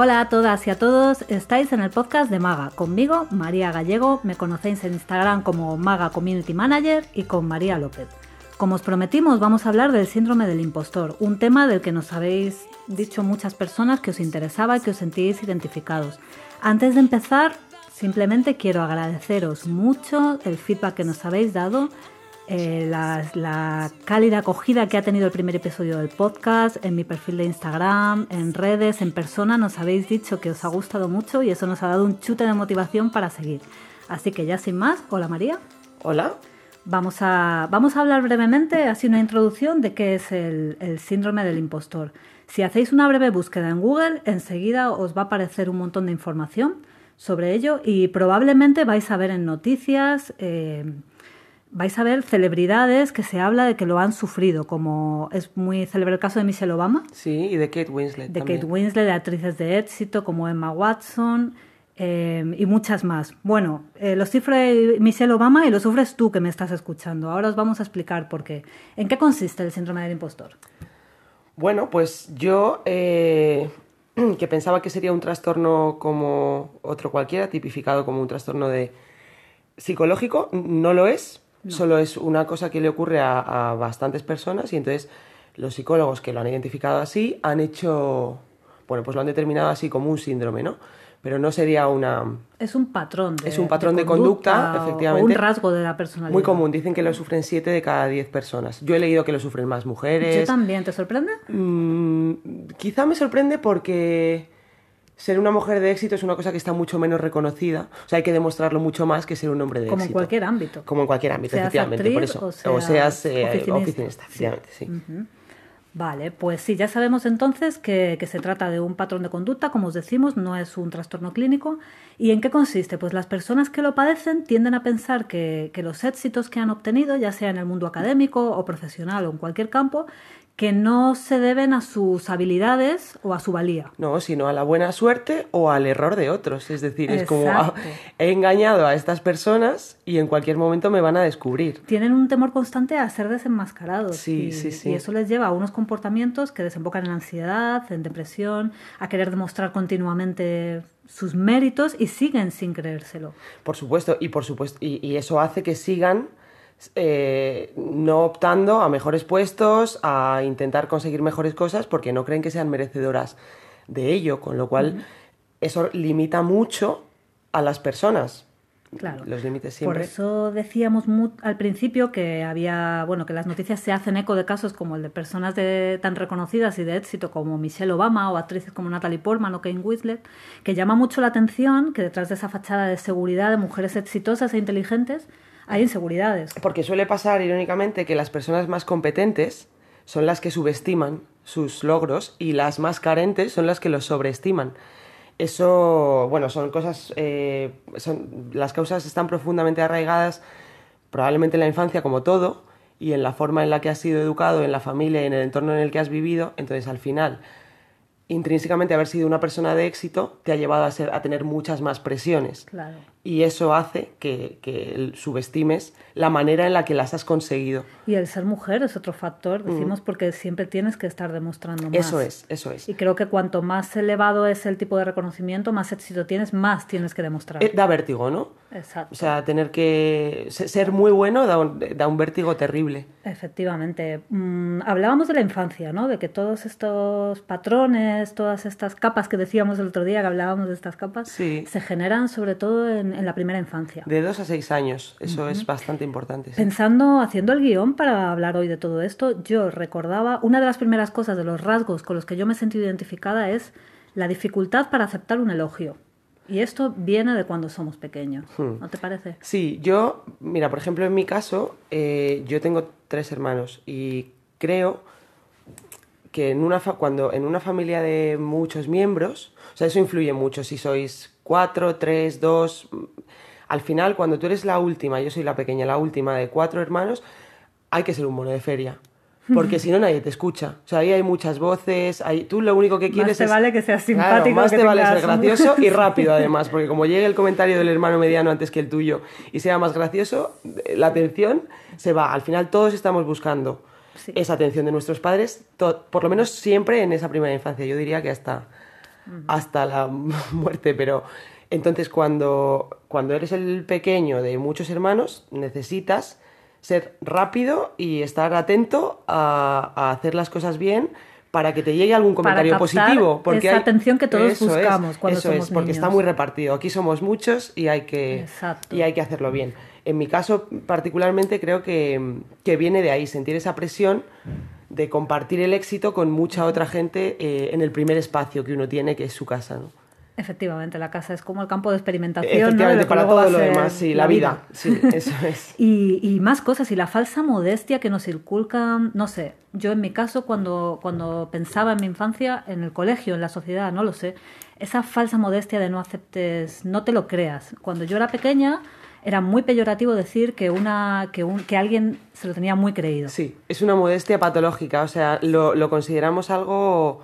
Hola a todas y a todos, estáis en el podcast de Maga, conmigo María Gallego, me conocéis en Instagram como Maga Community Manager y con María López. Como os prometimos, vamos a hablar del síndrome del impostor, un tema del que nos habéis dicho muchas personas que os interesaba y que os sentís identificados. Antes de empezar, simplemente quiero agradeceros mucho el feedback que nos habéis dado eh, la, cálida acogida que ha tenido el primer episodio del podcast, en mi perfil de Instagram, en redes, en persona, nos habéis dicho que os ha gustado mucho y eso nos ha dado un chute de motivación para seguir. Así que ya sin más, hola María. Hola. Vamos a, vamos a hablar brevemente, así una introducción de qué es el, el síndrome del impostor. Si hacéis una breve búsqueda en Google, enseguida os va a aparecer un montón de información sobre ello y probablemente vais a ver en noticias eh, vais a ver celebridades que se habla de que lo han sufrido, como es muy célebre el caso de Michelle Obama. Sí, y de Kate Winslet. De Kate Winslet, de actrices de éxito como Emma Watson eh, y muchas más. Bueno, eh, lo sufre Michelle Obama y lo sufres tú que me estás escuchando. Ahora os vamos a explicar por qué. ¿En qué consiste el síndrome del impostor? Bueno, pues yo eh, que pensaba que sería un trastorno como otro cualquiera, tipificado como un trastorno de psicológico, no lo es Solo es una cosa que le ocurre a, bastantes personas y entonces los psicólogos que lo han identificado así han hecho, bueno, pues lo han determinado así como un síndrome, ¿no? Pero no sería una... Es un patrón de Es un patrón de conducta, efectivamente. un rasgo de la personalidad. Muy común. Dicen que lo sufren 7 de cada 10 personas. Yo he leído que lo sufren más mujeres. Yo también. ¿Te sorprende? Mm, quizá me sorprende porque ser una mujer de éxito es una cosa que está mucho menos reconocida. O sea, hay que demostrarlo mucho más que ser un hombre de éxito. Como en cualquier ámbito. Como en cualquier ámbito, efectivamente. por eso. O seas, eh, oficinista. efectivamente, sí. Vale, pues sí, ya sabemos entonces que, se trata de un patrón de conducta, como os decimos, no es un trastorno clínico. ¿Y en qué consiste? Pues las personas que lo padecen tienden a pensar que, que los éxitos que han obtenido, ya sea en el mundo académico o profesional o en cualquier campo, que no se deben a sus habilidades o a su valía. No, sino a la buena suerte o al error de otros. Es decir, es como ah, he engañado a estas personas y en cualquier momento me van a descubrir. Tienen un temor constante a ser desenmascarados. Sí, sí, sí. Y eso les lleva a unos comportamientos que desembocan en ansiedad, en depresión, a querer demostrar continuamente sus méritos y siguen sin creérselo. Por supuesto, y por supuesto, y eso hace que sigan eh, no optando a mejores puestos, a intentar conseguir mejores cosas porque no creen que sean merecedoras de ello, con lo cual eso limita mucho a las personas. Claro. Los límites siempre. Por eso decíamos al principio que había, bueno, que las noticias se hacen eco de casos como el de personas de, tan reconocidas y de éxito como Michelle Obama o actrices como Natalie Portman o Kane Winslet, que llama mucho la atención que detrás de esa fachada de seguridad de mujeres exitosas e inteligentes hay inseguridades. Porque suele pasar, irónicamente, que las personas más competentes son las que subestiman sus logros y las más carentes son las que los sobreestiman. Eso, bueno, son cosas, eh, son, las causas están profundamente arraigadas probablemente en la infancia como todo y en la forma en la que has sido educado, en la familia y en el entorno en el que has vivido. Entonces, al final, intrínsecamente haber sido una persona de éxito te ha llevado a, ser, a tener muchas más presiones. Claro y eso hace que, que, subestimes la manera en la que las has conseguido. Y el ser mujer es otro factor, mm. decimos, porque siempre tienes que estar demostrando más. Eso es, eso es. Y creo que cuanto más elevado es el tipo de reconocimiento, más éxito tienes, más tienes que demostrar. Eh, da vértigo, ¿no? Exacto. O sea, tener que ser muy bueno da un, da un vértigo terrible. Efectivamente. Mm, hablábamos de la infancia, ¿no? De que todos estos patrones, todas estas capas que decíamos el otro día, que hablábamos de estas capas, se generan sobre todo en en la primera infancia. De dos a seis años, eso es bastante importante. Pensando, haciendo el guion para hablar hoy de todo esto, yo recordaba, una de las primeras cosas de los rasgos con los que yo me he sentido identificada es la dificultad para aceptar un elogio. Y esto viene de cuando somos pequeños, hmm. ¿no te parece? Sí, yo, mira, por ejemplo, en mi caso, eh, yo tengo tres hermanos y creo que en una cuando en una familia de muchos miembros, o sea, eso influye mucho si sois cuatro, tres, dos. Al final, cuando tú eres la última, yo soy la pequeña, la última de cuatro hermanos, hay que ser un mono de feria. Porque si no, nadie te escucha. O sea, ahí hay muchas voces. Hay... Tú lo único que quieres más te vale que seas simpático. más te vale ser gracioso y rápido, además. Porque como llegue el comentario del hermano mediano antes que el tuyo y sea más gracioso, la atención se va. Al final, todos estamos buscando esa atención de nuestros padres, por lo menos siempre en esa primera infancia. Yo diría que hasta hasta la muerte, pero entonces cuando, cuando eres el pequeño de muchos hermanos, necesitas ser rápido y estar atento a, a hacer las cosas bien para que te llegue algún comentario Para positivo. Porque esa hay- atención que todos eso es, cuando eso somos es, porque niños. está muy repartido. Aquí somos muchos y hay que, Exacto. y hay que hacerlo bien. En mi caso, particularmente, creo que, que viene de ahí, sentir esa presión de compartir el éxito con mucha otra gente eh, en el primer espacio que uno tiene, que es su casa. ¿no? Efectivamente, la casa es como el campo de experimentación. Efectivamente, para todo lo demás, sí, la vida. Sí, eso es. Y, y más cosas, y la falsa modestia que nos inculcan, no sé, yo en mi caso cuando, cuando pensaba en mi infancia, en el colegio, en la sociedad, no lo sé, esa falsa modestia de no aceptes, no te lo creas. Cuando yo era pequeña era muy peyorativo decir que, una, que, un, que alguien se lo tenía muy creído. Sí, es una modestia patológica, o sea, lo, lo consideramos algo,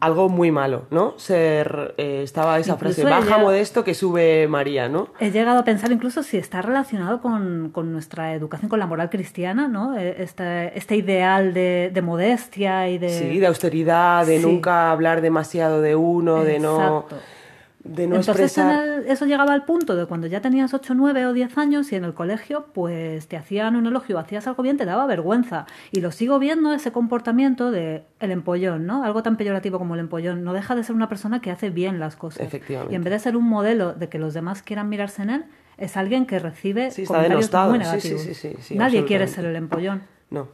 algo muy malo, ¿no? Ser, eh, estaba esa Incluso frase, baja modesto que sube María, ¿no? He llegado a pensar incluso si está relacionado con, con nuestra educación, con la moral cristiana, ¿no? Este, este ideal de, de modestia y de... Sí, de austeridad, de Sí. nunca hablar demasiado de uno, de no. De no Entonces en el- eso llegaba al punto de cuando ya tenías 8, 9 o 10 años y en el colegio pues te hacían un elogio, hacías algo bien, te daba vergüenza. Y lo sigo viendo ese comportamiento de el empollón, ¿no? Algo tan peyorativo como el empollón. No deja de ser una persona que hace bien las cosas. Efectivamente. Y en vez de ser un modelo de que los demás quieran mirarse en él, es alguien que recibe Sí, comentarios muy negativos. sí, sí, sí, Nadie quiere ser el empollón No,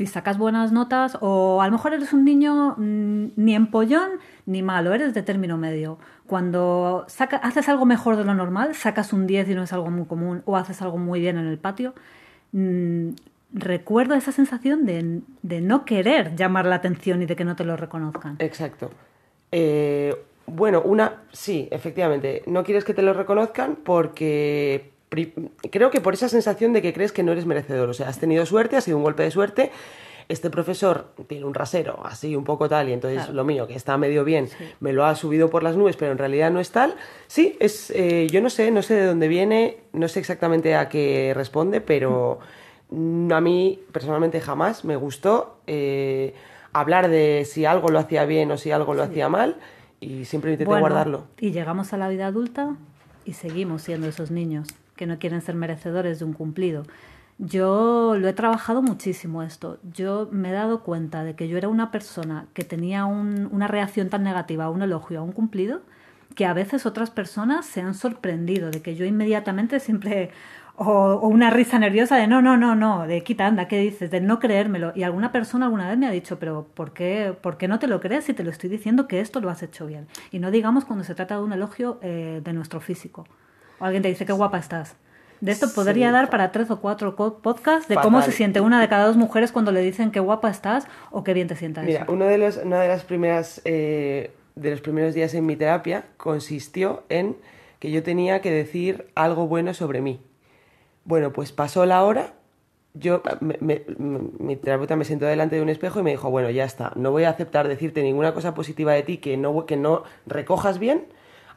y sacas buenas notas o a lo mejor eres un niño mm, ni empollón ni malo, eres de término medio. Cuando saca, haces algo mejor de lo normal, sacas un 10 y no es algo muy común o haces algo muy bien en el patio, mm, recuerdo esa sensación de, de no querer llamar la atención y de que no te lo reconozcan. exacto. Eh, bueno, una, sí, efectivamente, no quieres que te lo reconozcan porque creo que por esa sensación de que crees que no eres merecedor, o sea, has tenido suerte, ha sido un golpe de suerte. Este profesor tiene un rasero así un poco tal y entonces Claro. lo mío que está medio bien me lo ha subido por las nubes pero en realidad no es tal. Sí es eh, yo no sé no sé de dónde viene no sé exactamente a qué responde pero a mí personalmente jamás me gustó eh, hablar de si algo lo hacía bien o si algo lo hacía mal y siempre intenté Bueno, guardarlo. Y llegamos a la vida adulta y seguimos siendo esos niños que no quieren ser merecedores de un cumplido. Yo lo he trabajado muchísimo esto. Yo me he dado cuenta de que yo era una persona que tenía un- una reacción tan negativa a un elogio, a un cumplido, que a veces otras personas se han sorprendido de que yo inmediatamente siempre o, o una risa nerviosa de no, no, no, no, de quita, anda, ¿qué dices? De no creérmelo. Y alguna persona alguna vez me ha dicho, pero ¿por qué, ¿por qué no te lo crees si te lo estoy diciendo que esto lo has hecho bien? Y no digamos cuando se trata de un elogio eh, de nuestro físico. O alguien te dice, qué guapa estás. De esto podría Sí. dar para tres o cuatro podcasts de cómo se siente una de cada dos mujeres cuando le dicen qué guapa estás o qué bien te sienta Mira, uno de los, una de las primeras eh, de los primeros días en mi terapia consistió en que yo tenía que decir algo bueno sobre mí. Bueno, pues pasó la hora, yo me- me- me- mi terapeuta me sentó delante de un espejo y me dijo, bueno, ya está, no voy a aceptar decirte ninguna cosa positiva de ti que no, que no recojas bien.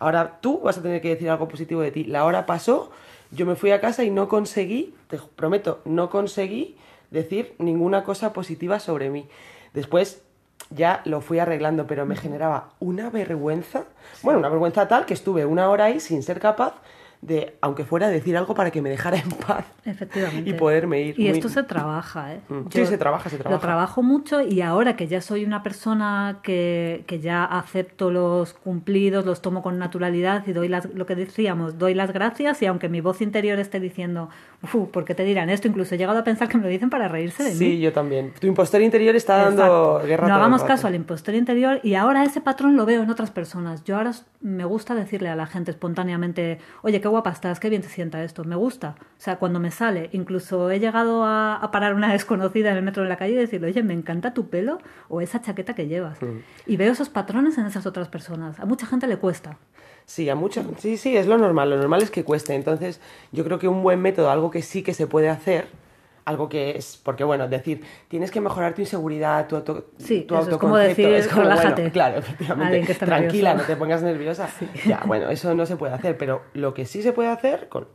Ahora tú vas a tener que decir algo positivo de ti. La hora pasó, yo me fui a casa y no conseguí, te prometo, no conseguí decir ninguna cosa positiva sobre mí. Después ya lo fui arreglando, pero me generaba una vergüenza, bueno, una vergüenza tal que estuve una hora ahí sin ser capaz de, aunque fuera, decir algo para que me dejara en paz. Efectivamente. Y poderme ir. Y muy- esto se trabaja, ¿eh? Mm. Sí, se trabaja, se trabaja. Lo trabajo mucho y ahora que ya soy una persona que, que ya acepto los cumplidos, los tomo con naturalidad y doy las, lo que decíamos, doy las gracias y aunque mi voz interior esté diciendo, uff, ¿por qué te dirán esto? Incluso he llegado a pensar que me lo dicen para reírse de mí. Sí, yo también. Tu impostor interior está dando guerra. No hagamos caso al impostor interior y ahora ese patrón lo veo en otras personas. Yo ahora me gusta decirle a la gente espontáneamente, oye, qué guapa estás, qué bien te sienta esto, me gusta. O sea, cuando me sale, incluso he llegado a, a parar una desconocida en el metro de la calle y decirle, oye, me encanta tu pelo o esa chaqueta que llevas. Mm. Y veo esos patrones en esas otras personas. A mucha gente le cuesta. Sí, a mucha, sí, sí, es lo normal. Lo normal es que cueste. Entonces, yo creo que un buen método, algo que sí que se puede hacer, algo que es, porque bueno, decir, tienes que mejorar tu inseguridad, tu, auto, Sí, tu eso es como autoconcepto, decir, relájate. claro, efectivamente, tranquila, nervioso. no te pongas nerviosa. Ya, bueno, eso no se puede hacer, pero lo que sí se puede hacer, con,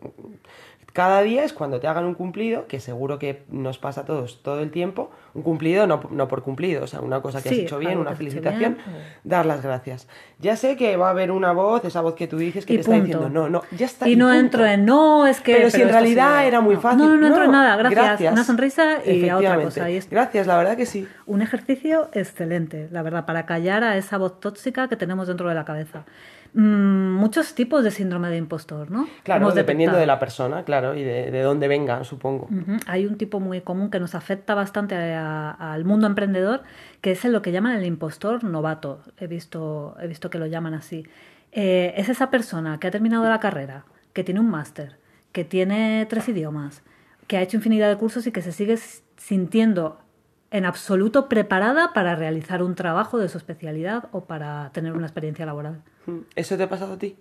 cada día es cuando te hagan un cumplido, que seguro que nos pasa a todos todo el tiempo, un cumplido no, no por cumplido, o sea, una cosa que has hecho bien, una felicitación, bien, dar las gracias. Ya sé que va a haber una voz, esa voz que tú dices que Y te está diciendo, no, no, ya está. Y no punto. entro en no, es que. Pero si en realidad era muy fácil. No, no, no entro en nada, gracias. gracias. Una sonrisa y a otra cosa. Es Gracias, la verdad que sí. un ejercicio excelente, la verdad, para callar a esa voz tóxica que tenemos dentro de la cabeza. Mm, muchos tipos de síndrome de impostor, ¿no? Claro, Hemos dependiendo detectado. de la persona, claro, y de, de dónde venga, supongo. Hay un tipo muy común que nos afecta bastante al mundo emprendedor, que es lo que llaman el impostor novato. He visto, he visto que lo llaman así. Eh, es esa persona que ha terminado la carrera, que tiene un máster, que tiene tres idiomas, que ha hecho infinidad de cursos y que se sigue sintiendo en absoluto preparada para realizar un trabajo de su especialidad o para tener una experiencia laboral. Mm. ¿Eso te ha pasado a ti?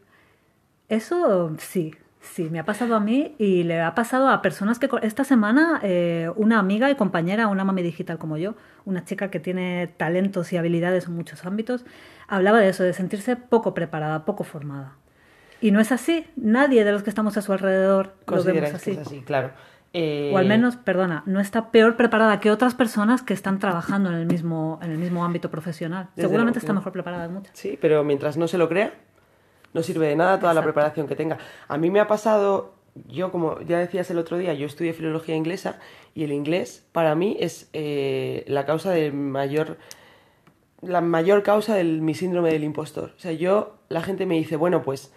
Eso sí, sí, me ha pasado a mí y le ha pasado a personas que esta semana eh, una amiga y compañera, una mami digital como yo, una chica que tiene talentos y habilidades en muchos ámbitos, hablaba de eso, de sentirse poco preparada, poco formada. Y no es así, nadie de los que estamos a su alrededor lo vemos así. que es así, claro. Eh, O al menos, perdona, no está peor preparada que otras personas que están trabajando en el mismo, en el mismo ámbito profesional. Desde Seguramente está mejor preparada muchas. Sí, pero mientras no se lo crea, no sirve de nada toda la preparación que tenga. A mí me ha pasado, yo como ya decías el otro día, yo estudié filología inglesa y el inglés para mí es eh, la causa del mayor la mayor causa de mi síndrome del impostor. O sea, yo, la gente me dice, bueno, pues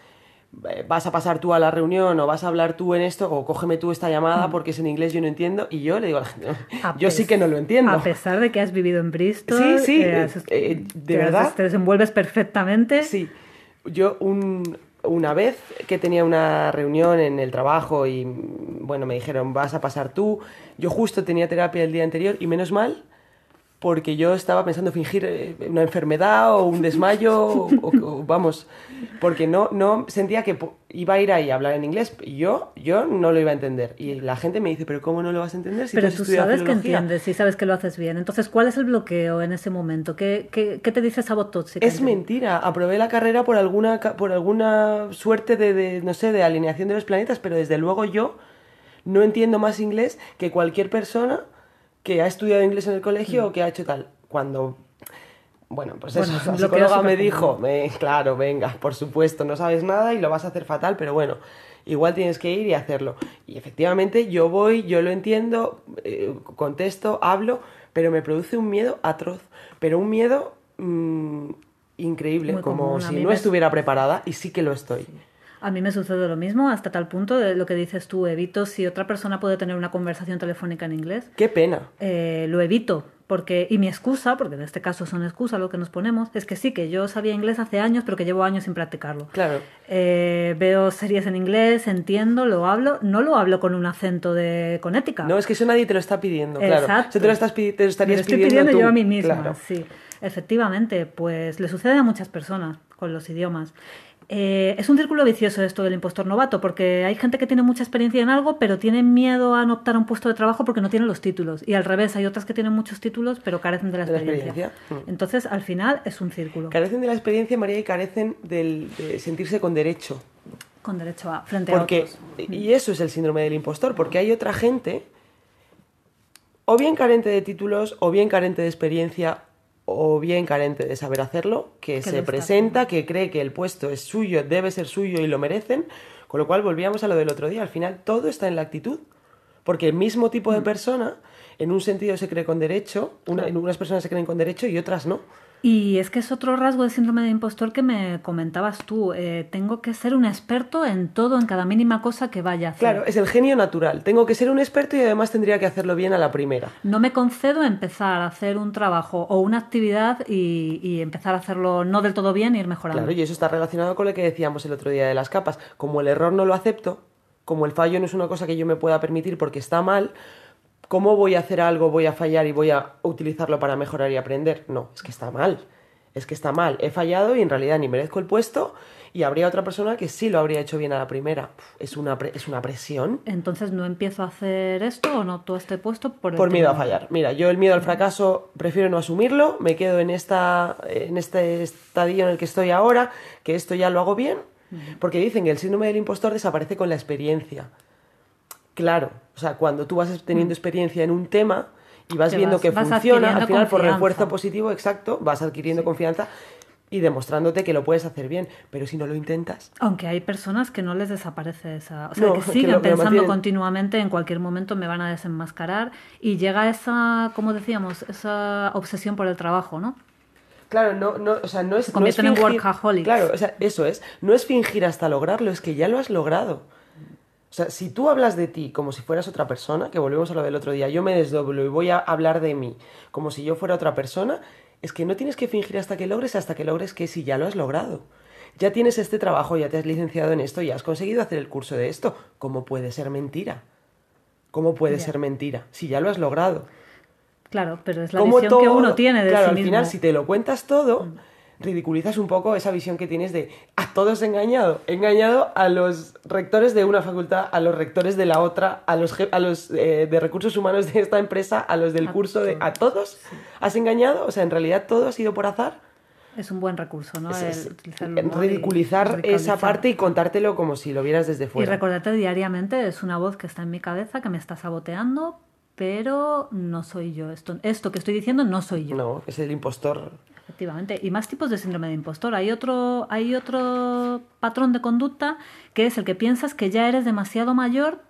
vas a pasar tú a la reunión o vas a hablar tú en esto o cógeme tú esta llamada porque es en inglés yo no entiendo y yo le digo a la gente. A yo sí que no lo entiendo. A pesar de que has vivido en Bristol, Sí, sí, eh, eh, eh, de te has- verdad. te desenvuelves perfectamente. Sí, yo un- una vez que tenía una reunión en el trabajo y bueno, me dijeron, vas a pasar tú, yo justo tenía terapia el día anterior y menos mal porque yo estaba pensando fingir eh, una enfermedad o un desmayo o, vamos, porque no, no sentía que iba a ir ahí a hablar en inglés y yo, yo no lo iba a entender y la gente me dice, pero ¿cómo no lo vas a entender si Pero tú sabes que filología?". entiendes y sabes que lo haces bien. Entonces, ¿cuál es el bloqueo en ese momento? ¿Qué, qué, qué te dice esa voz tóxica? Es mentira, aprobé la carrera por alguna, por alguna suerte de, de, no sé, de alineación de los planetas, pero desde luego yo no entiendo más inglés que cualquier persona que ha estudiado inglés en el colegio o que ha hecho tal. Cuando, bueno, pues eso, la psicóloga me dijo, "Me- claro, venga, por supuesto, no sabes nada y lo vas a hacer fatal, pero bueno, igual tienes que ir y hacerlo. Y efectivamente yo voy, yo lo entiendo, eh, contesto, hablo, pero me produce un miedo atroz, pero un miedo mm, increíble, Muy como común, si no estuviera preparada y sí que lo estoy. A mí me sucede lo mismo, hasta tal punto de lo que dices tú, evito si otra persona puede tener una conversación telefónica en inglés, Qué pena. eh, lo evito. Porque, y mi excusa, porque en este caso son excusas lo que nos ponemos, es que sí, que yo sabía inglés hace años, pero que llevo años sin practicarlo. Claro. Eh, veo series en inglés, entiendo, lo hablo, no lo hablo con un acento de con ética. No, es que eso nadie te lo está pidiendo, claro. Exacto. Eso te lo, estás, te lo Me estarías lo estoy pidiendo, tú, yo a mí misma, claro. sí. Efectivamente, pues le sucede a muchas personas con los idiomas. Eh, es un círculo vicioso esto del impostor novato, porque hay gente que tiene mucha experiencia en algo, pero tiene miedo a no optar a un puesto de trabajo porque no tiene los títulos. Y al revés, hay otras que tienen muchos títulos, pero carecen de la De la experiencia. experiencia. Mm. Entonces, al final, es un círculo. Carecen de la experiencia, María, y carecen del, de sentirse con derecho. Con derecho a frente Porque, a otros. y eso es el síndrome del impostor, porque hay otra gente, o bien carente de títulos, o bien carente de experiencia, o bien carente de saber hacerlo, que, Que se presenta, que cree que el puesto es suyo, debe ser suyo y lo merecen, con lo cual volvíamos a lo del otro día, al final todo está en la actitud, porque el mismo tipo Mm. de persona, en un sentido se cree con derecho, una- unas personas se creen con derecho y otras no. Y es que es otro rasgo del síndrome de impostor que me comentabas tú. Eh, tengo que ser un experto en todo, en cada mínima cosa que vaya a hacer. Claro, es el genio natural. Tengo que ser un experto y además tendría que hacerlo bien a la primera. No me concedo empezar a hacer un trabajo o una actividad y, y empezar a hacerlo no del todo bien e ir mejorando. Claro, y eso está relacionado con lo que decíamos el otro día de las capas. Como el error no lo acepto, como el fallo no es una cosa que yo me pueda permitir porque está mal, ¿cómo voy a hacer algo, voy a fallar y voy a utilizarlo para mejorar y aprender? No, es que está mal. Es que está mal. He fallado y en realidad ni merezco el puesto y habría otra persona que sí lo habría hecho bien a la primera. Es una, pre- es una presión. Entonces no empiezo a hacer esto o no todo este puesto por, Por miedo a fallar. Mira, yo el miedo al fracaso prefiero no asumirlo, me quedo en, esta, en este estadio en el que estoy ahora, que esto ya lo hago bien, porque dicen que el síndrome del impostor desaparece con la experiencia. Claro, o sea, cuando tú vas teniendo experiencia en un tema y vas Te viendo vas- que vas funciona, al final por refuerzo positivo, exacto, vas adquiriendo confianza y demostrándote que lo puedes hacer bien. Pero si no lo intentas, Aunque hay personas que no les desaparece esa... O sea, No, que siguen que pensando mantienen. continuamente en cualquier momento me van a desenmascarar y llega esa, como decíamos, esa obsesión por el trabajo, ¿no? Claro, no, no, o sea, no es. Se no es convierten en workaholics. Claro, o sea, eso es. No es fingir hasta lograrlo, es que ya lo has logrado. O sea, si tú hablas de ti como si fueras otra persona, que volvemos a lo del otro día, yo me desdoblo y voy a hablar de mí como si yo fuera otra persona, es que no tienes que fingir hasta que logres, hasta que logres que si ya lo has logrado. Ya tienes este trabajo, ya te has licenciado en esto, ya has conseguido hacer el curso de esto. ¿Cómo puede ser mentira? ¿Cómo puede Ya. ser mentira? Si ya lo has logrado. Claro, pero es la visión que uno tiene de claro, sí al final, si te lo cuentas todo, ridiculizas un poco esa visión que tienes de a todos he engañado. He engañado a los rectores de una facultad, a los rectores de la otra, a los, a los eh, de recursos humanos de esta empresa, a los del A curso de. ¿A todos? ¿Has engañado? O sea, en realidad todo ha sido por azar. Es un buen recurso, ¿no? Es- es- el humor y ridiculizar esa parte y contártelo como si lo vieras desde Y fuera. recordarte diariamente, es una voz que está en mi cabeza, que me está saboteando, pero no soy yo. Esto, esto que estoy diciendo no soy yo. No, es el impostor. Efectivamente. Y más tipos de síndrome de impostor. Hay otro, hay otro patrón de conducta que es el que piensas que ya eres demasiado mayor,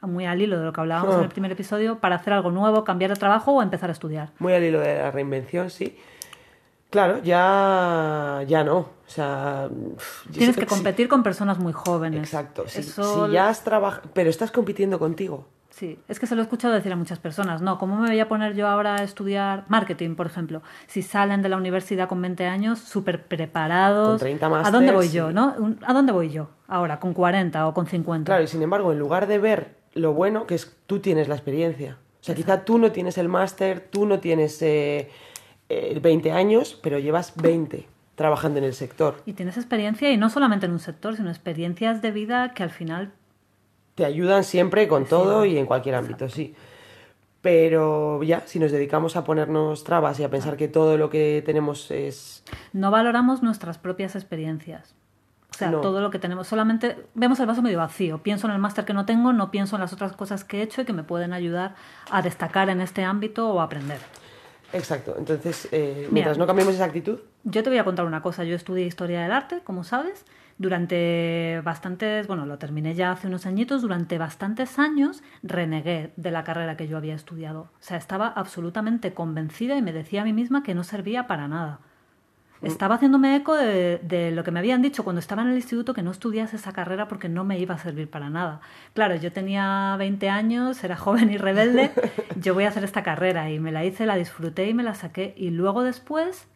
muy al hilo de lo que hablábamos en el Ah. primer episodio, para hacer algo nuevo, cambiar de trabajo o empezar a estudiar. Muy al hilo de la reinvención, sí. Claro, ya, ya no. O sea, Tienes que competir con personas muy jóvenes. Exacto. Si, Eso- si ya has trabajado, pero estás compitiendo contigo. Sí, es que se lo he escuchado decir a muchas personas. No, ¿cómo me voy a poner yo ahora a estudiar marketing, por ejemplo? Si salen de la universidad con 20 años, súper preparados. Con 30 ¿A dónde voy yo, sí. no? ¿A dónde voy yo ahora, con 40 o con 50? Claro, y sin embargo, en lugar de ver lo bueno, que es tú tienes la experiencia. O sea, quizá tú no tienes el máster, tú no tienes eh, eh, 20 años, pero llevas 20 trabajando en el sector. Y tienes experiencia, y no solamente en un sector, sino experiencias de vida que al final Te ayudan siempre con todo y en cualquier ámbito, sí. Pero ya, si nos dedicamos a ponernos trabas y a pensar que todo lo que tenemos es no valoramos nuestras propias experiencias. O sea, No. todo lo que tenemos. Solamente vemos el vaso medio vacío. Pienso en el máster que no tengo, no pienso en las otras cosas que he hecho y que me pueden ayudar a destacar en este ámbito o a aprender. Exacto. Entonces, eh, mientras Mira. no cambiemos esa actitud, Yo te voy a contar una cosa. Yo estudié historia del arte, como sabes, durante bastantes, bueno, lo terminé ya hace unos añitos, durante bastantes años renegué de la carrera que yo había estudiado. O sea, estaba absolutamente convencida y me decía a mí misma que no servía para nada. Estaba haciéndome eco de, de lo que me habían dicho cuando estaba en el instituto que no estudiase esa carrera porque no me iba a servir para nada. Claro, yo tenía 20 años, era joven y rebelde, yo voy a hacer esta carrera y me la hice, la disfruté y me la saqué. Y luego después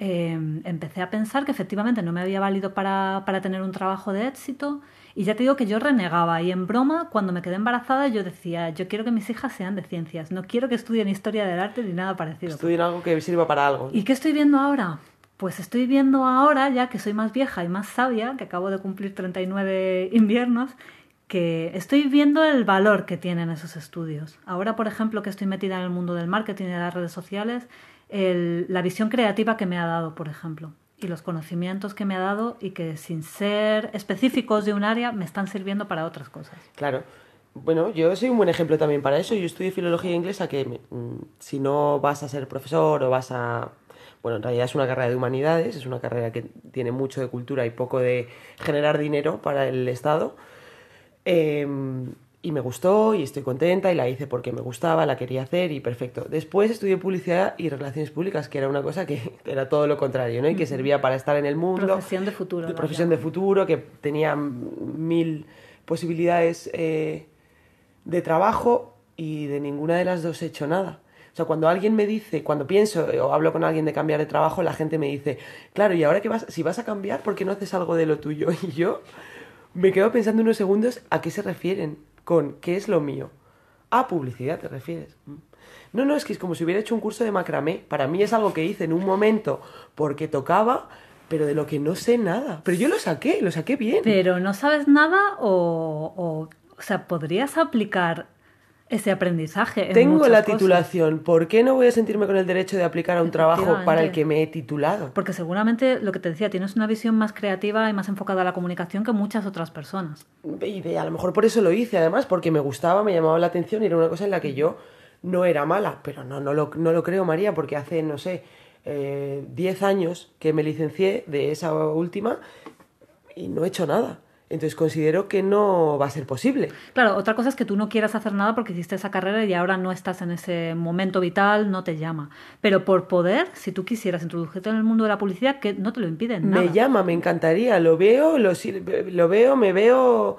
eh, empecé a pensar que efectivamente no me había valido para, para tener un trabajo de éxito. Y ya te digo que yo renegaba y en broma, cuando me quedé embarazada, yo decía, yo quiero que mis hijas sean de ciencias, no quiero que estudien historia del arte ni nada parecido. estudien algo que sirva para algo. ¿Y qué estoy viendo ahora? Pues estoy viendo ahora, ya que soy más vieja y más sabia, que acabo de cumplir 39 inviernos, que estoy viendo el valor que tienen esos estudios. Ahora, por ejemplo, que estoy metida en el mundo del marketing y de las redes sociales, el- la visión creativa que me ha dado, por ejemplo, y los conocimientos que me ha dado y que sin ser específicos de un área me están sirviendo para otras cosas. Claro. Bueno, yo soy un buen ejemplo también para eso. Yo estudié filología inglesa que mm, si no vas a ser profesor o vas a... Bueno, en realidad es una carrera de humanidades, es una carrera que tiene mucho de cultura y poco de generar dinero para el Estado. Eh, y me gustó y estoy contenta y la hice porque me gustaba, la quería hacer y perfecto. Después estudié publicidad y relaciones públicas, que era una cosa que era todo lo contrario, ¿no? Y que servía para estar en el mundo. Profesión de futuro. de profesión de futuro, que tenía mil posibilidades eh, de trabajo y de ninguna de las dos he hecho nada. O sea, cuando alguien me dice, cuando pienso eh, o hablo con alguien de cambiar de trabajo, la gente me dice, claro, y ahora que vas, si vas a cambiar, ¿por qué no haces algo de lo tuyo? Y yo me quedo pensando unos segundos a qué se refieren con qué es lo mío. A publicidad te refieres. Mm. No, no, es que es como si hubiera hecho un curso de macramé. Para mí es algo que hice en un momento porque tocaba, pero de lo que no sé nada. Pero yo lo saqué, lo saqué bien. Pero no sabes nada o, o, o sea, podrías aplicar ese aprendizaje. en Tengo la cosas. titulación, ¿por qué no voy a sentirme con el derecho de aplicar a un trabajo para el que me he titulado? Porque seguramente, lo que te decía, tienes una visión más creativa y más enfocada a la comunicación que muchas otras personas. Y de- a lo mejor por eso lo hice, además, porque me gustaba, me llamaba la atención y era una cosa en la que yo no era mala. Pero no, no lo, no lo creo, María, porque hace, no sé, eh, 10 años que me licencié de esa última y no he hecho nada. Entonces considero que no va a ser posible. Claro, otra cosa es que tú no quieras hacer nada porque hiciste esa carrera y ahora no estás en ese momento vital, no te llama. Pero por poder, si tú quisieras introducirte en el mundo de la publicidad, que no te lo impiden nada. Me llama, me encantaría, lo veo, lo, lo veo, me veo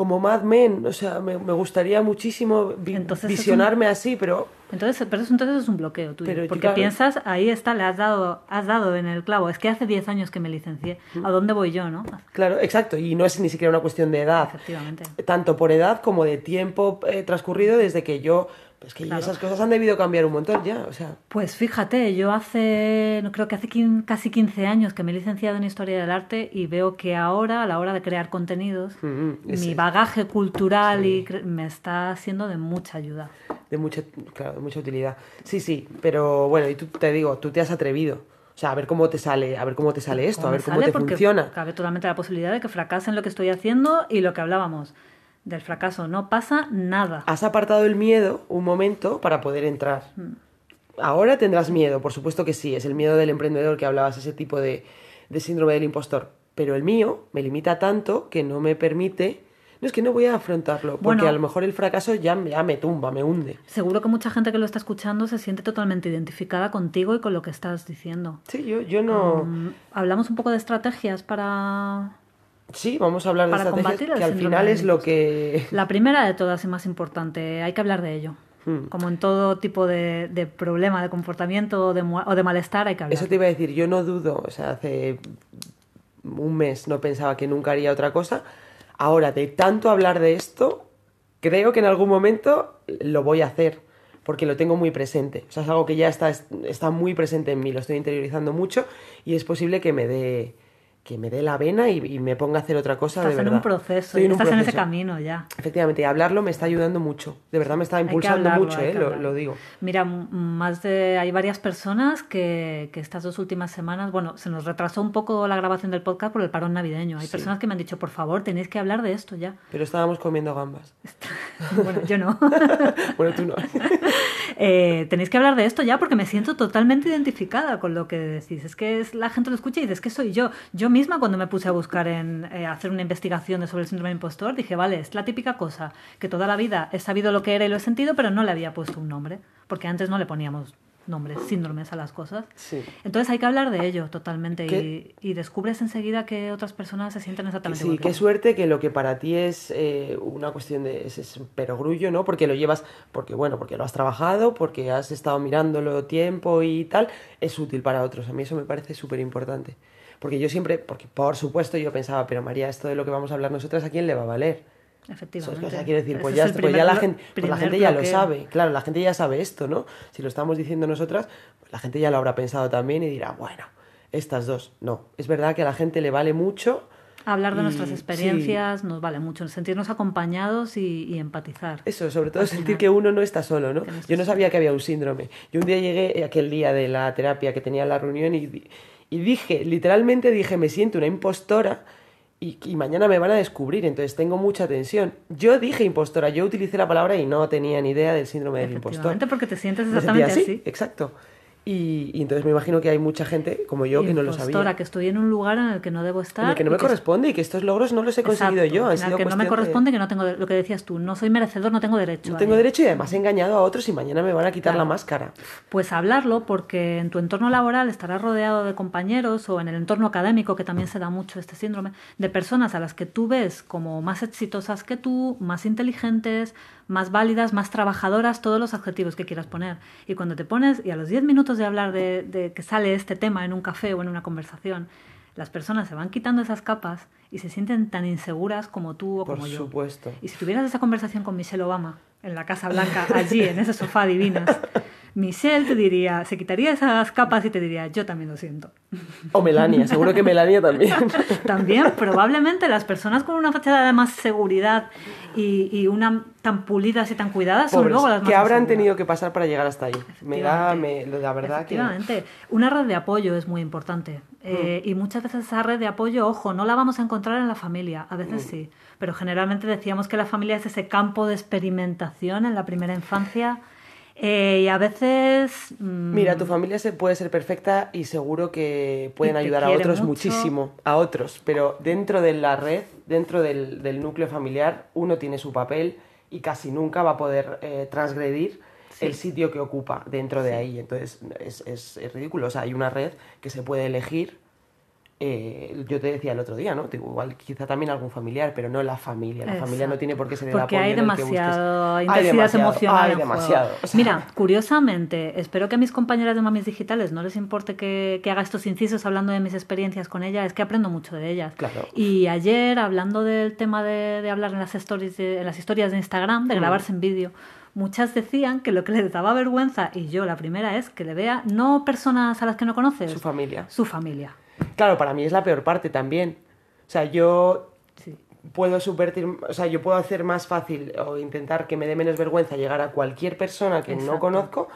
como Mad Men, o sea, me, me gustaría muchísimo vi- un- visionarme así, pero Entonces, pero eso entonces es un bloqueo tuyo. Pero, porque claro. piensas, ahí está, le has dado, has dado en el clavo. Es que hace 10 años que me licencié. ¿A dónde voy yo, no? claro, exacto, y no es ni siquiera una cuestión de edad, Efectivamente. tanto por edad como de tiempo eh, transcurrido desde que yo, pues que Claro. esas cosas han debido cambiar un montón ya, o sea, Pues fíjate, yo hace, no creo que hace quin- casi 15 años que me he licenciado en Historia del Arte y veo que ahora, a la hora de crear contenidos, Mm, ese- mi bagaje cultural y cre- me está siendo de mucha ayuda. de mucha, claro, de mucha utilidad. Sí, sí, pero bueno, y tú te digo, tú te has atrevido. O sea, a ver cómo te sale, a ver cómo te sale esto, a ver cómo te porque funciona. Cabe totalmente la posibilidad de que fracase en lo que estoy haciendo y lo que hablábamos del fracaso. No pasa nada. Has apartado el miedo un momento para poder entrar. Mm. Ahora tendrás miedo, por supuesto que sí, es el miedo del emprendedor que hablabas, ese tipo de, de síndrome del impostor. Pero el mío me limita tanto que no me permite... No es que no voy a afrontarlo, porque Bueno. a lo mejor el fracaso ya, ya me tumba, me hunde. Seguro que mucha gente que lo está escuchando se siente totalmente identificada contigo y con lo que estás diciendo. Sí, yo, yo no... Mm, Hablamos un poco de estrategias para... Sí, vamos a hablar de Para estrategias combatir el que al final es lo que... La primera de todas y más importante, hay que hablar de ello. Hmm. Como en todo tipo de, de problema, de comportamiento o de, o de malestar, hay que hablar. Eso te iba a decir, yo no dudo, o sea, hace un mes no pensaba que nunca haría otra cosa. Ahora, de tanto hablar de esto, creo que en algún momento lo voy a hacer, porque lo tengo muy presente. O sea, es algo que ya está, está muy presente en mí, lo estoy interiorizando mucho y es posible que me dé que me dé la vena y, y me ponga a hacer otra cosa Estás de en verdad. un proceso, Estoy y en un estás en ese proceso. camino ya. Efectivamente, y hablarlo me está ayudando mucho. De verdad me está impulsando hablarlo, mucho, eh, lo, digo. Mira, más de hay varias personas que, que estas dos últimas semanas, bueno, se nos retrasó un poco la grabación del podcast por el parón navideño. Hay personas que me han dicho, por favor, tenéis que hablar de esto ya. Pero estábamos comiendo gambas. bueno, yo no. bueno, tú no. Eh, tenéis que hablar de esto ya porque me siento totalmente identificada con lo que decís. Es que es, la gente lo escucha y dice, es que soy yo. Yo misma cuando me puse a buscar en eh, hacer una investigación sobre el síndrome impostor, dije, vale, es la típica cosa que toda la vida he sabido lo que era y lo he sentido, pero no le había puesto un nombre, porque antes no le poníamos nombres, síndromes a las cosas. Sí. Entonces hay que hablar de ello totalmente y, descubres enseguida que otras personas se sienten exactamente Sí, igual que qué suerte que lo que para ti es eh, una cuestión de es, es perogrullo, ¿no? Porque lo llevas, porque bueno, porque lo has trabajado, porque has estado mirándolo tiempo y tal, es útil para otros. A mí eso me parece súper importante. Porque yo siempre, porque por supuesto yo pensaba, pero María, esto de lo que vamos a hablar nosotras, ¿a quién le va a valer? Efectivamente. o sea, quiero decir, pues ya, pues ya la gente, pues la gente ya lo sabe, claro, la gente ya sabe esto, ¿no? Si lo estamos diciendo nosotras, pues la gente ya lo habrá pensado también y dirá, bueno, estas dos, no. Es verdad que a la gente le vale mucho. Hablar de y- nuestras sí, experiencias nos vale mucho, sentirnos acompañados y, y empatizar. Eso, sobre todo sentir que uno no está solo, ¿no? Yo no sabía que había un síndrome. Yo un día llegué, eh, aquel día de la terapia que tenía la reunión, y, y dije, literalmente dije, me siento una impostora y, y mañana me van a descubrir, entonces tengo mucha tensión. Yo dije impostora, yo utilicé la palabra y no tenía ni idea del síndrome del impostor. Porque te sientes exactamente así, así. exacto. Y, y entonces me imagino que hay mucha gente como yo que no lo Impostora, sabía. que estoy en un lugar en el que no debo estar. En el que no me que- corresponde y que estos logros no los he conseguido Exacto, yo. Han final, sido que no me de- corresponde, que no tengo lo que decías tú, no soy merecedor, no tengo derecho. No tengo ello. derecho y además he engañado a otros y mañana me van a quitar Claro. la máscara. Pues hablarlo porque en tu entorno laboral estarás rodeado de compañeros o en el entorno académico, que también se da mucho este síndrome, de personas a las que tú ves como más exitosas que tú, más inteligentes, más válidas, más trabajadoras, todos los adjetivos que quieras poner. Y cuando te pones, y a los 10 minutos de hablar de, de que sale este tema en un café o en una conversación, las personas se van quitando esas capas y se sienten tan inseguras como tú o Por como yo. supuesto. Y si tuvieras esa conversación con Michelle Obama en la Casa Blanca, allí, en ese sofá divinas, Michelle te diría, se quitaría esas capas y te diría, yo también lo siento. O Melania, seguro que Melania también. también, probablemente las personas con una fachada de más seguridad y, y una tan pulidas y tan cuidadas son luego las más que habrán tenido que pasar para llegar hasta ahí. Me da, me, la verdad que... Efectivamente. Una red de apoyo es muy importante. Eh, Y muchas veces esa red de apoyo, ojo, no la vamos a encontrar en la familia. A veces sí. Pero generalmente decíamos que la familia es ese campo de experimentación en la primera infancia. Eh, y a veces... mm, Mira, tu familia se puede ser perfecta y seguro que pueden ayudar a otros mucho. muchísimo, a otros, pero dentro de la red, dentro del, del núcleo familiar, uno tiene su papel y casi nunca va a poder eh, transgredir el sitio que ocupa dentro de ahí. Entonces es, es- es ridículo. O sea, hay una red que se puede elegir. Eh, yo te decía el otro día, ¿no? Igual quizá también algún familiar, pero no la familia. La familia no tiene por qué ser el Porque apoyo hay en el que busques. demasiado intensidad emocional. hay demasiado. O sea, Mira, curiosamente, espero que a mis compañeras de mamis digitales no les importe que, que haga estos incisos hablando de mis experiencias con ellas, es que aprendo mucho de ellas. Claro. Y ayer, hablando del tema de, de hablar en las, stories de- en las historias de Instagram, Mm. de grabarse en vídeo, muchas decían que lo que les daba vergüenza, y yo la primera es que le vea no personas a las que no conoces, Su familia. su familia. Claro, para mí es la peor parte también. O sea, yo Sí. puedo subvertir, o sea, yo puedo hacer más fácil o intentar que me dé menos vergüenza llegar a cualquier persona que no conozco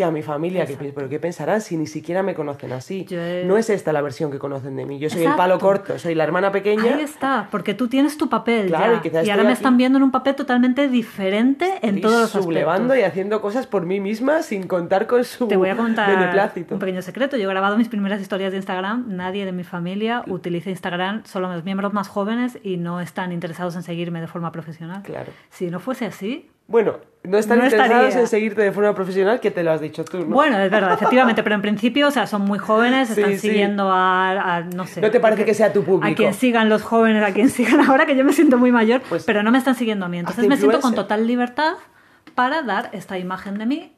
que a mi familia, que pero ¿qué pensarán si ni siquiera me conocen así? He- No es esta la versión que conocen de mí. Yo soy el palo corto, soy la hermana pequeña. Ahí está, porque tú tienes tu papel Claro, ya, y y ahora me están viendo en un papel totalmente diferente en todos los sublevando aspectos. y haciendo cosas por mí misma sin contar con su Te voy a contar beneplácito. un pequeño secreto. Yo he grabado mis primeras historias de Instagram. Nadie de mi familia utiliza Instagram, solo los miembros más jóvenes y no están interesados en seguirme de forma profesional. Claro. Si no fuese así, Bueno, no están No interesados estaría. en seguirte de forma profesional, que te lo has dicho tú, ¿no? bueno, es verdad, efectivamente, pero en principio, o sea, son muy jóvenes, Sí, están sí. siguiendo a, a, no sé. ¿No te parece que sea tu público? A quien sigan los jóvenes, a quien sigan ahora, que yo me siento muy mayor, Pues, pero no me están siguiendo a mí. Entonces me siento con total libertad para dar esta imagen de mí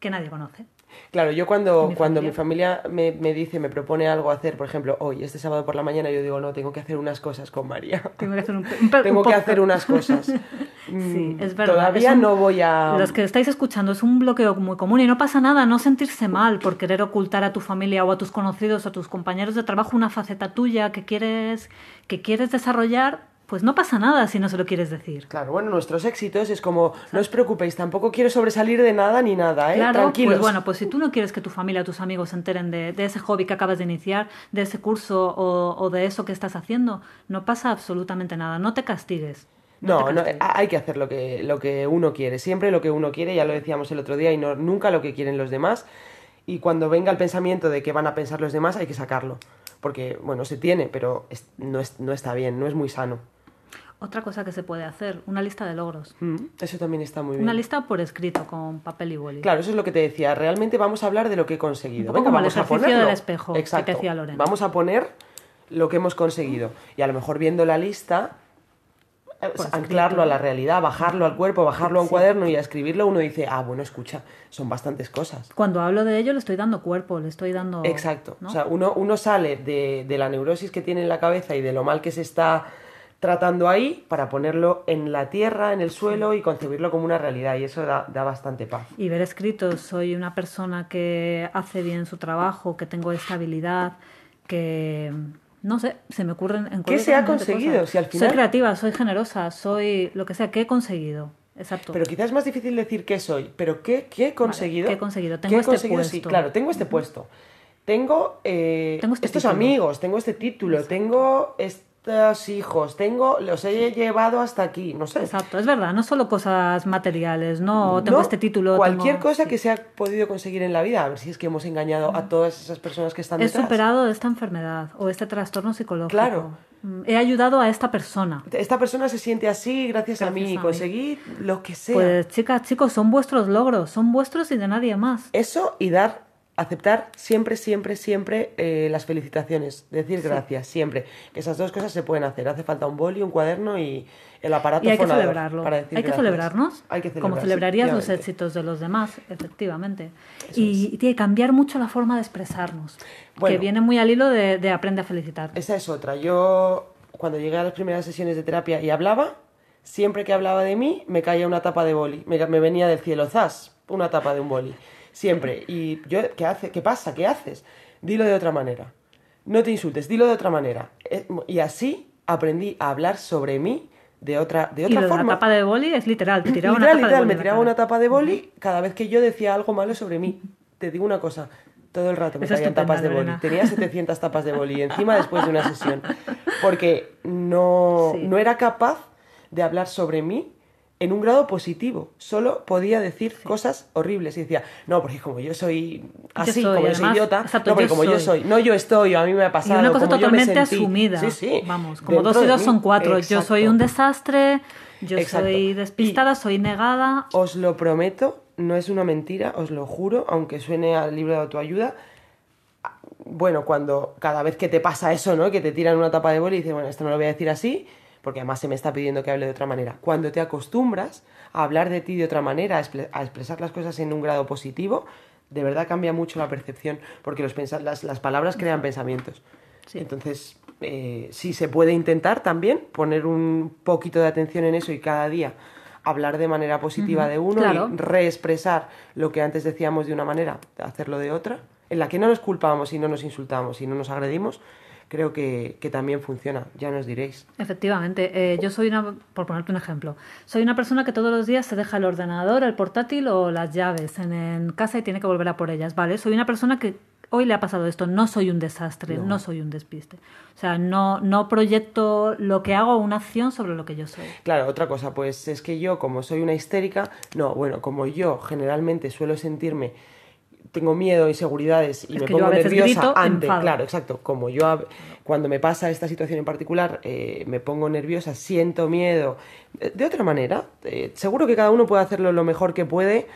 que nadie conoce. Claro, yo cuando, Mi cuando familia. mi familia me, me dice, me propone algo hacer, por ejemplo, hoy, este sábado por la mañana, yo digo, no, tengo que hacer unas cosas con María. Tengo que hacer un, un tengo un que hacer unas cosas. Sí, Mm, es verdad. Todavía Es un- no voy a... Los que estáis escuchando es un bloqueo muy común y no pasa nada, no sentirse mal por querer ocultar a tu familia o a tus conocidos o a tus compañeros de trabajo una faceta tuya que quieres, que quieres desarrollar, pues no pasa nada si no se lo quieres decir. Claro, bueno, nuestros éxitos es como, no os preocupéis, tampoco quiero sobresalir de nada ni nada, ¿eh? Claro, Tranquilos. pues bueno, pues si tú no quieres que tu familia o tus amigos se enteren de, de ese hobby que acabas de iniciar, de ese curso o, o de eso que estás haciendo, no pasa absolutamente nada, no te castigues. No, te no, hay que hacer lo que, lo que uno quiere, siempre lo que uno quiere, ya lo decíamos el otro día, y no, nunca lo que quieren los demás. Y cuando venga el pensamiento de qué van a pensar los demás, hay que sacarlo. Porque, bueno, se tiene, pero es- no, es- no está bien, no es muy sano. Otra cosa que se puede hacer, una lista de logros. Mm, Eso también está muy bien. Una lista por escrito, con papel y boli. Claro, eso es lo que te decía. Realmente vamos a hablar de lo que he conseguido. Poco como el vamos a ejercicio ponerlo. del espejo que Exacto. decía Lorena. Vamos a poner lo que hemos conseguido. Y a lo mejor viendo la lista, eh, anclarlo a la realidad, bajarlo al cuerpo, bajarlo a un cuaderno y a escribirlo, uno dice, ah, bueno, escucha, son bastantes cosas. Cuando hablo de ello le estoy dando cuerpo, le estoy dando... Exacto. ¿no? O sea, uno, uno sale de, de la neurosis que tiene en la cabeza y de lo mal que se está tratando ahí para ponerlo en la tierra, en el suelo y concebirlo como una realidad. Y eso da, da bastante paz. Y ver escrito, soy una persona que hace bien su trabajo, que tengo estabilidad, que... No sé, se me ocurren en ¿Qué se ha conseguido? cosas. Si al final- Soy creativa, soy generosa, soy lo que sea, ¿qué he conseguido? Exacto. Pero quizás es más difícil decir qué soy, pero qué, qué he conseguido. ¿qué he conseguido? ¿Qué Tengo he este conseguido? Sí, puesto. claro, tengo este puesto. Tengo, eh, Tengo este estos título. amigos, tengo este título, tengo estos hijos, tengo, los he llevado hasta aquí, no sé. Exacto, es verdad, no solo cosas materiales, no tengo No, este título. Cualquier tengo- cosa sí. que se ha podido conseguir en la vida, a ver si es que hemos engañado a todas esas personas que están He detrás. superado esta enfermedad o este trastorno psicológico. Claro. Mm, He ayudado a esta persona. Esta persona se siente así gracias, a mí, a mí. conseguí lo que sea. Pues chicas, chicos, son vuestros logros, son vuestros y de nadie más. Eso y dar, aceptar siempre, siempre, siempre eh, las felicitaciones, decir gracias, siempre. Que esas dos cosas se pueden hacer. Hace falta un boli, un cuaderno y el aparato Y hay que celebrarlo. para decir hay que gracias. celebrarnos. Hay que como celebrarías los éxitos de los demás, efectivamente. y, tiene que cambiar mucho la forma de expresarnos. que Bueno. viene muy al hilo de, de aprende a felicitar. Esa es otra. Yo, cuando llegué a las primeras sesiones de terapia y hablaba, siempre que hablaba de mí, me caía una tapa de boli. Me, me venía del cielo, zas, una tapa de un boli. Siempre. Y yo, ¿qué, hace? ¿qué pasa? ¿Qué haces? Dilo de otra manera. No te insultes, dilo de otra manera. Eh, Y así aprendí a hablar sobre mí de otra, de Y otra de forma. la tapa de boli es literal, te tiraba una Literal, tapa literal, de boli me tiraba una tapa de boli cada vez que yo decía algo malo sobre mí. Te digo una cosa, todo el rato me caían tapas de boli. Tenía 700 tapas de boli encima después de una sesión. Porque no, Sí. no era capaz de hablar sobre mí en un grado positivo. Solo podía decir cosas horribles. Y decía, no, porque como yo soy así, soy, como yo soy idiota, exacto, no, porque yo como yo soy. no yo estoy, a mí me ha Y pasado. una cosa como yo me totalmente sentí. asumida. Sí, sí. Vamos, como Dentro dos y dos son cuatro. Yo soy un desastre, yo Exacto. soy despistada, soy negada. Os lo prometo, no es una mentira, os lo juro, aunque suene al libro de autoayuda. Bueno, cuando cada vez que te pasa eso, ¿no? Que te tiran una tapa de boli y dices, bueno, esto no lo voy a decir así, porque además se me está pidiendo que hable de otra manera. Cuando te acostumbras a hablar de ti de otra manera, a, expre- a expresar las cosas en un grado positivo, de verdad cambia mucho la percepción, porque los las, las palabras crean pensamientos. Sí. Entonces, eh, sí se puede intentar también poner un poquito de atención en eso y cada día hablar de manera positiva de uno claro. y reexpresar lo que antes decíamos de una manera, hacerlo de otra, en la que no nos culpamos y no nos insultamos y no nos agredimos, creo que, que también funciona, ya nos diréis. Efectivamente, eh, yo soy una, por ponerte un ejemplo, soy una persona que todos los días se deja el ordenador, el portátil o las llaves en, en casa y tiene que volver a por ellas, ¿vale? Soy una persona que hoy le ha pasado esto, no soy un desastre, no, soy un despiste. O sea, no, no proyecto lo que hago, una acción sobre lo que yo soy. Claro, otra cosa, pues es que yo, como soy una histérica, no, bueno, como yo generalmente suelo sentirme, tengo miedo, inseguridades y Es me pongo nerviosa grito, ante, enfado. claro, exacto, como yo cuando me pasa esta situación en particular, eh, me pongo nerviosa, siento miedo, de, de otra manera, eh, seguro que cada uno puede hacerlo lo mejor que puede.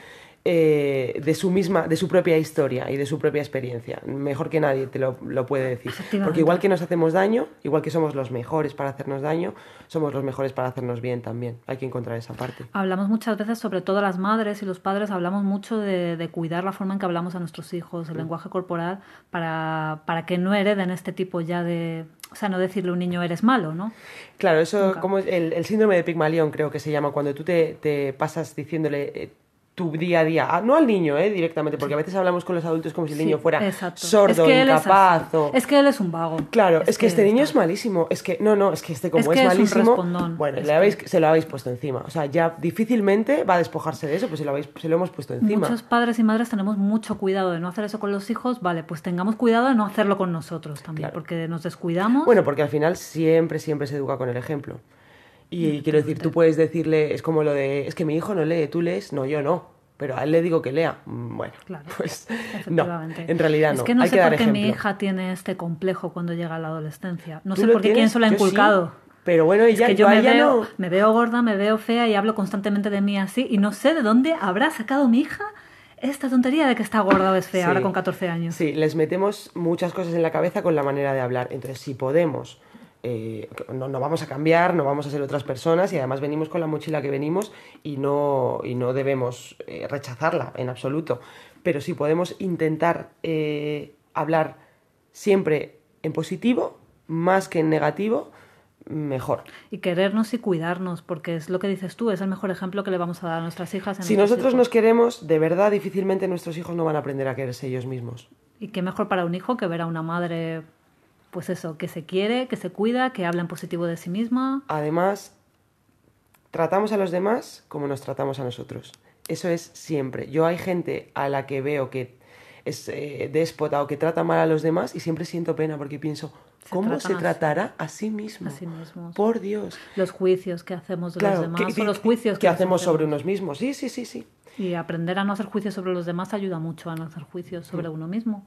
Eh, de su misma, de su propia historia y de su propia experiencia. Mejor que nadie te lo, lo puede decir. Porque igual que nos hacemos daño, igual que somos los mejores para hacernos daño, somos los mejores para hacernos bien también. Hay que encontrar esa parte. Hablamos muchas veces, sobre todo las madres y los padres, hablamos mucho de, de cuidar la forma en que hablamos a nuestros hijos, el lenguaje corporal, para, para que no hereden este tipo ya de... O sea, no decirle a un niño eres malo, ¿no? Claro, eso Nunca. como el, el síndrome de Pigmalión creo que se llama, cuando tú te, te pasas diciéndole eh, tu día a día, ah, no al niño, eh, directamente, porque a veces hablamos con los adultos como si el Sí, niño fuera exacto. sordo, Es que es incapaz. así. o- Es que él es un vago. Claro, es, que, este niño es malísimo. Es que, no, no, es que este como Es es, que es un malísimo. respondón. Bueno, Es le habéis, se lo habéis puesto encima. O sea, ya difícilmente va a despojarse de eso, pues se lo, habéis, se lo hemos puesto encima. Muchos padres y madres tenemos mucho cuidado de no hacer eso con los hijos. Vale, pues tengamos cuidado de no hacerlo con nosotros también, Claro. porque nos descuidamos. Bueno, porque al final siempre, siempre se educa con el ejemplo. Y quiero decir, tú puedes decirle, es como lo de, es que mi hijo no lee, tú lees, no, yo no. Pero a él le digo que lea. Mm, Bueno, Claro, pues no, en realidad no. Es que no Hay sé que por qué mi hé tiene este complejo cuando llega a la adolescencia. No ¿Tú sé por qué quién se lo ha sí, inculcado. pero bueno, Es ella, que yo me veo, no. me veo gorda, me veo fea y hablo constantemente de mí así y no sé de dónde habrá sacado mi hija esta tontería de que está gorda o es fea Sí. ahora con 14 años. Sí, les metemos muchas cosas en la cabeza con la manera de hablar. Entonces, si podemos, eh, no, no vamos a cambiar, no vamos a ser otras personas y además venimos con la mochila que venimos y no, y no debemos eh, rechazarla en absoluto. Pero si podemos intentar eh, hablar siempre en positivo, más que en negativo, mejor. Y querernos y cuidarnos, porque es lo que dices tú, es el mejor ejemplo que le vamos a dar a nuestras hijas. a Si nosotros hijos. nos queremos, de verdad difícilmente nuestros hijos no van a aprender a quererse ellos mismos. Y qué mejor para un hijo que ver a una madre, pues eso, que se quiere, que se cuida, que habla en positivo de sí misma. Además, tratamos a los demás como nos tratamos a nosotros. Eso es siempre. Yo hay gente a la que veo que es eh, déspota o que trata mal a los demás y siempre siento pena porque pienso, Se ¿cómo se tratará a sí mismo? A sí mismos. Por Dios. Los juicios que hacemos de Claro, los demás que, o los juicios que nos hacemos sobre unos mismos. Sí, sí, sí, sí. Y aprender a no hacer juicios sobre los demás ayuda mucho a no hacer juicios sobre uno mismo.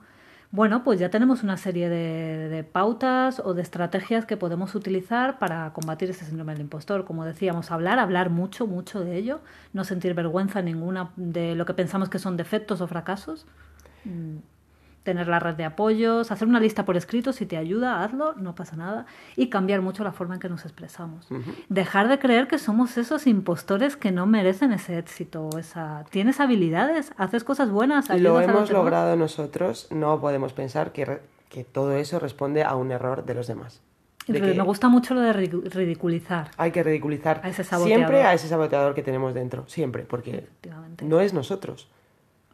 Bueno, pues ya tenemos una serie de, de pautas o de estrategias que podemos utilizar para combatir ese síndrome del impostor. Como decíamos, hablar, hablar mucho, mucho de ello, no sentir vergüenza ninguna de lo que pensamos que son defectos o fracasos. Tener la red de apoyos, hacer una lista por escrito, si te ayuda, hazlo, no pasa nada. Y cambiar mucho la forma en que nos expresamos. Dejar de creer que somos esos impostores que no merecen ese éxito. Esa... Tienes habilidades, haces cosas buenas. Lo a hemos demás. logrado nosotros, no podemos pensar que, re- que todo eso responde a un error de los demás. De que Me gusta mucho lo de ridicu- ridiculizar. hay que ridiculizar A ese saboteador. siempre a ese saboteador que tenemos dentro, siempre, porque no es nosotros.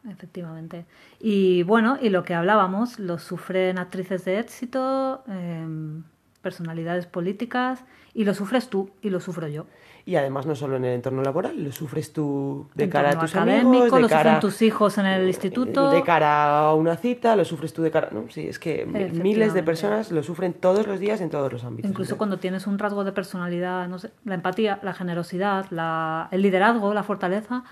Efectivamente. Y bueno, y lo que hablábamos, lo sufren actrices de éxito, em, personalidades políticas, y lo sufres tú y lo sufro yo. Y además no solo en el entorno laboral, lo sufres tú de cara a tus amigos, de lo cara sufren tus hijos en el instituto. de cara a una cita, lo sufres tú de cara... No, sí, es que miles de personas lo sufren todos los días en todos los ámbitos. Incluso ¿eh? cuando tienes un rasgo de personalidad, no sé, la empatía, la generosidad, la- el liderazgo, la fortaleza,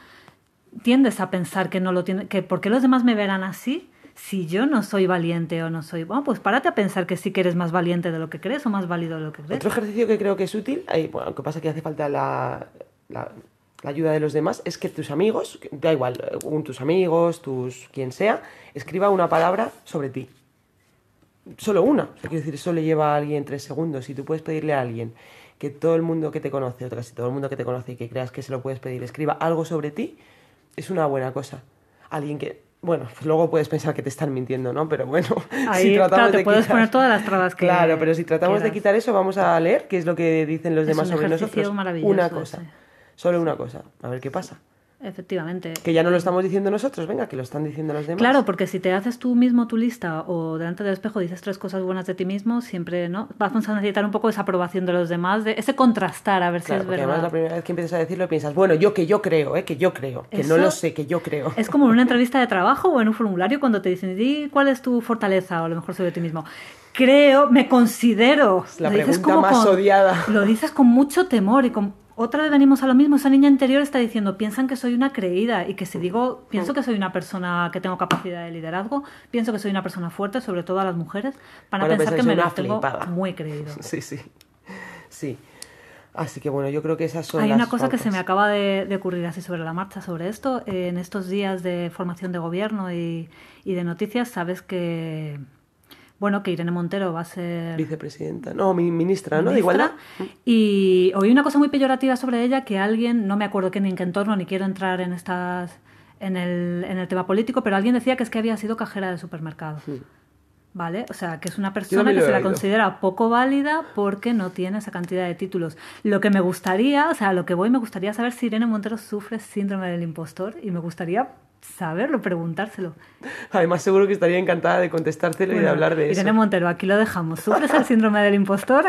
tiendes a pensar que no lo tiene, que ¿por qué los demás me verán así? Si yo no soy valiente o no soy, bueno, pues párate a pensar que sí que eres más valiente de lo que crees o más válido de lo que crees. Otro ejercicio que creo que es útil, ahí, bueno, lo que pasa es que hace falta la, la- ayuda de los demás, es que tus amigos, da igual, eh, tus amigos, tus quien sea, escriba una palabra sobre ti. Solo una. O quiero decir, eso le lleva a alguien tres segundos. Y tú puedes pedirle a alguien que todo el mundo que te conoce, o casi todo el mundo que te conoce y que creas que se lo puedes pedir, escriba algo sobre ti, es una buena cosa. Alguien que, bueno, pues luego puedes pensar que te están mintiendo, ¿no? Pero bueno, Ahí, claro, te puedes poner todas las trabas que Claro, pero si tratamos de quitar eso, vamos a leer qué es lo que dicen los Es demás sobre nosotros. Una cosa. Solo una cosa. A ver qué pasa. Efectivamente. Que ya no lo estamos diciendo nosotros, venga, que lo están diciendo los demás. Claro, porque si te haces tú mismo tu lista o delante del espejo dices tres cosas buenas de ti mismo, siempre no vamos a necesitar un poco esa aprobación de los demás, de ese contrastar a ver Claro, si es verdad. además la primera vez que empiezas a decirlo piensas, bueno, yo que yo creo, ¿eh? que yo creo, que no lo sé, que yo creo. Es como en una entrevista de trabajo o en un formulario cuando te dicen, di cuál es tu fortaleza o a lo mejor sobre ti mismo. Creo, me considero. La Lo dices pregunta como más con- odiada. Lo dices con mucho temor y con... Otra vez venimos a lo mismo, esa niña interior está diciendo, piensan que soy una creída y que si digo, pienso que soy una persona que tengo capacidad de liderazgo, pienso que soy una persona fuerte, sobre todo a las mujeres, van a Van a pensar que me lo tengo muy creído. Sí, sí. Sí. Así que bueno, yo creo que esas son Hay las una cosa que se me acaba de, de ocurrir así sobre la marcha sobre esto. Eh, En estos días de formación de gobierno y, y de noticias, sabes que bueno que Irene Montero va a ser Vicepresidenta, no, mi- ministra, ¿no? De igualdad. y oí una cosa muy peyorativa sobre ella que alguien, no me acuerdo qué ni en qué entorno, ni quiero entrar en estas en el, en el tema político, pero alguien decía que es que había sido cajera de supermercado. ¿Vale? O sea, que es una persona que se la considera poco válida porque no tiene esa cantidad de títulos. Lo que me gustaría, o sea, lo que voy, me gustaría saber si Irene Montero sufre síndrome del impostor y me gustaría saberlo, preguntárselo. Además, seguro que estaría encantada de contestártelo y de hablar de Irene eso. Montero, aquí lo dejamos. ¿Sufres el síndrome del impostor?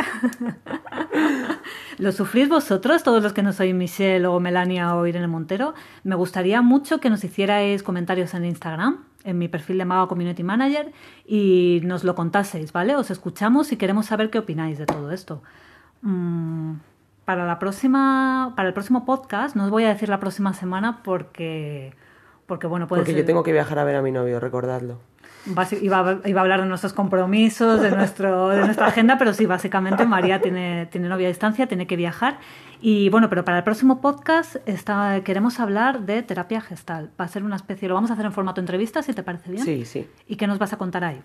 ¿Lo sufrís vosotros, todos los que no sois Michelle o Melania o Irene Montero? Me gustaría mucho que nos hicierais comentarios en Instagram, en mi perfil de Maga Community Manager, y nos lo contaseis, ¿vale? Os escuchamos y queremos saber qué opináis de todo esto. Mm, para la próxima, para el próximo podcast, no os voy a decir la próxima semana porque, porque bueno, puede Porque ser... yo tengo que viajar a ver a mi novio, recordadlo. Iba, iba a hablar de nuestros compromisos, de, nuestro, de nuestra agenda, pero sí, básicamente María tiene, tiene novia a distancia, tiene que viajar. Y bueno, pero para el próximo podcast está, queremos hablar de terapia gestal. Va a ser una especie, lo vamos a hacer en formato entrevista, si te parece bien. Sí, sí. ¿Y qué nos vas a contar ahí?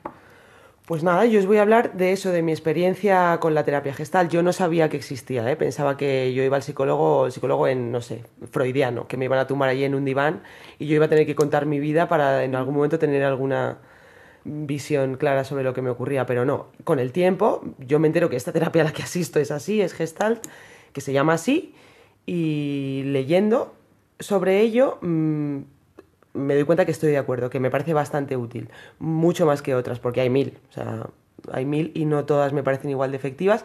Pues nada, yo os voy a hablar de eso, de mi experiencia con la terapia gestal. Yo no sabía que existía, ¿eh? pensaba que yo iba al psicólogo, el psicólogo en, no sé, freudiano, que me iban a tumbar allí en un diván y yo iba a tener que contar mi vida para en algún momento tener alguna visión clara sobre lo que me ocurría, pero no. Con el tiempo, yo me entero que esta terapia a la que asisto es así, es gestalt, que se llama así, y leyendo sobre ello, mm, me doy cuenta que estoy de acuerdo, que me parece bastante útil, mucho más que otras, porque hay mil, o sea, hay mil y no todas me parecen igual de efectivas,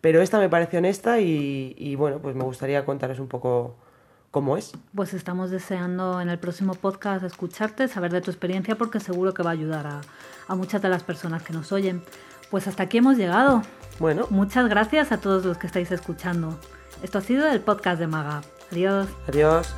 pero esta me parece honesta y, y, bueno, pues me gustaría contaros un poco cómo es. Pues estamos deseando en el próximo podcast escucharte, saber de tu experiencia, porque seguro que va a ayudar a, a muchas de las personas que nos oyen. Pues hasta aquí hemos llegado. Bueno, Muchas gracias a todos los que estáis escuchando. Esto ha sido el podcast de Maga. Adiós. adiós.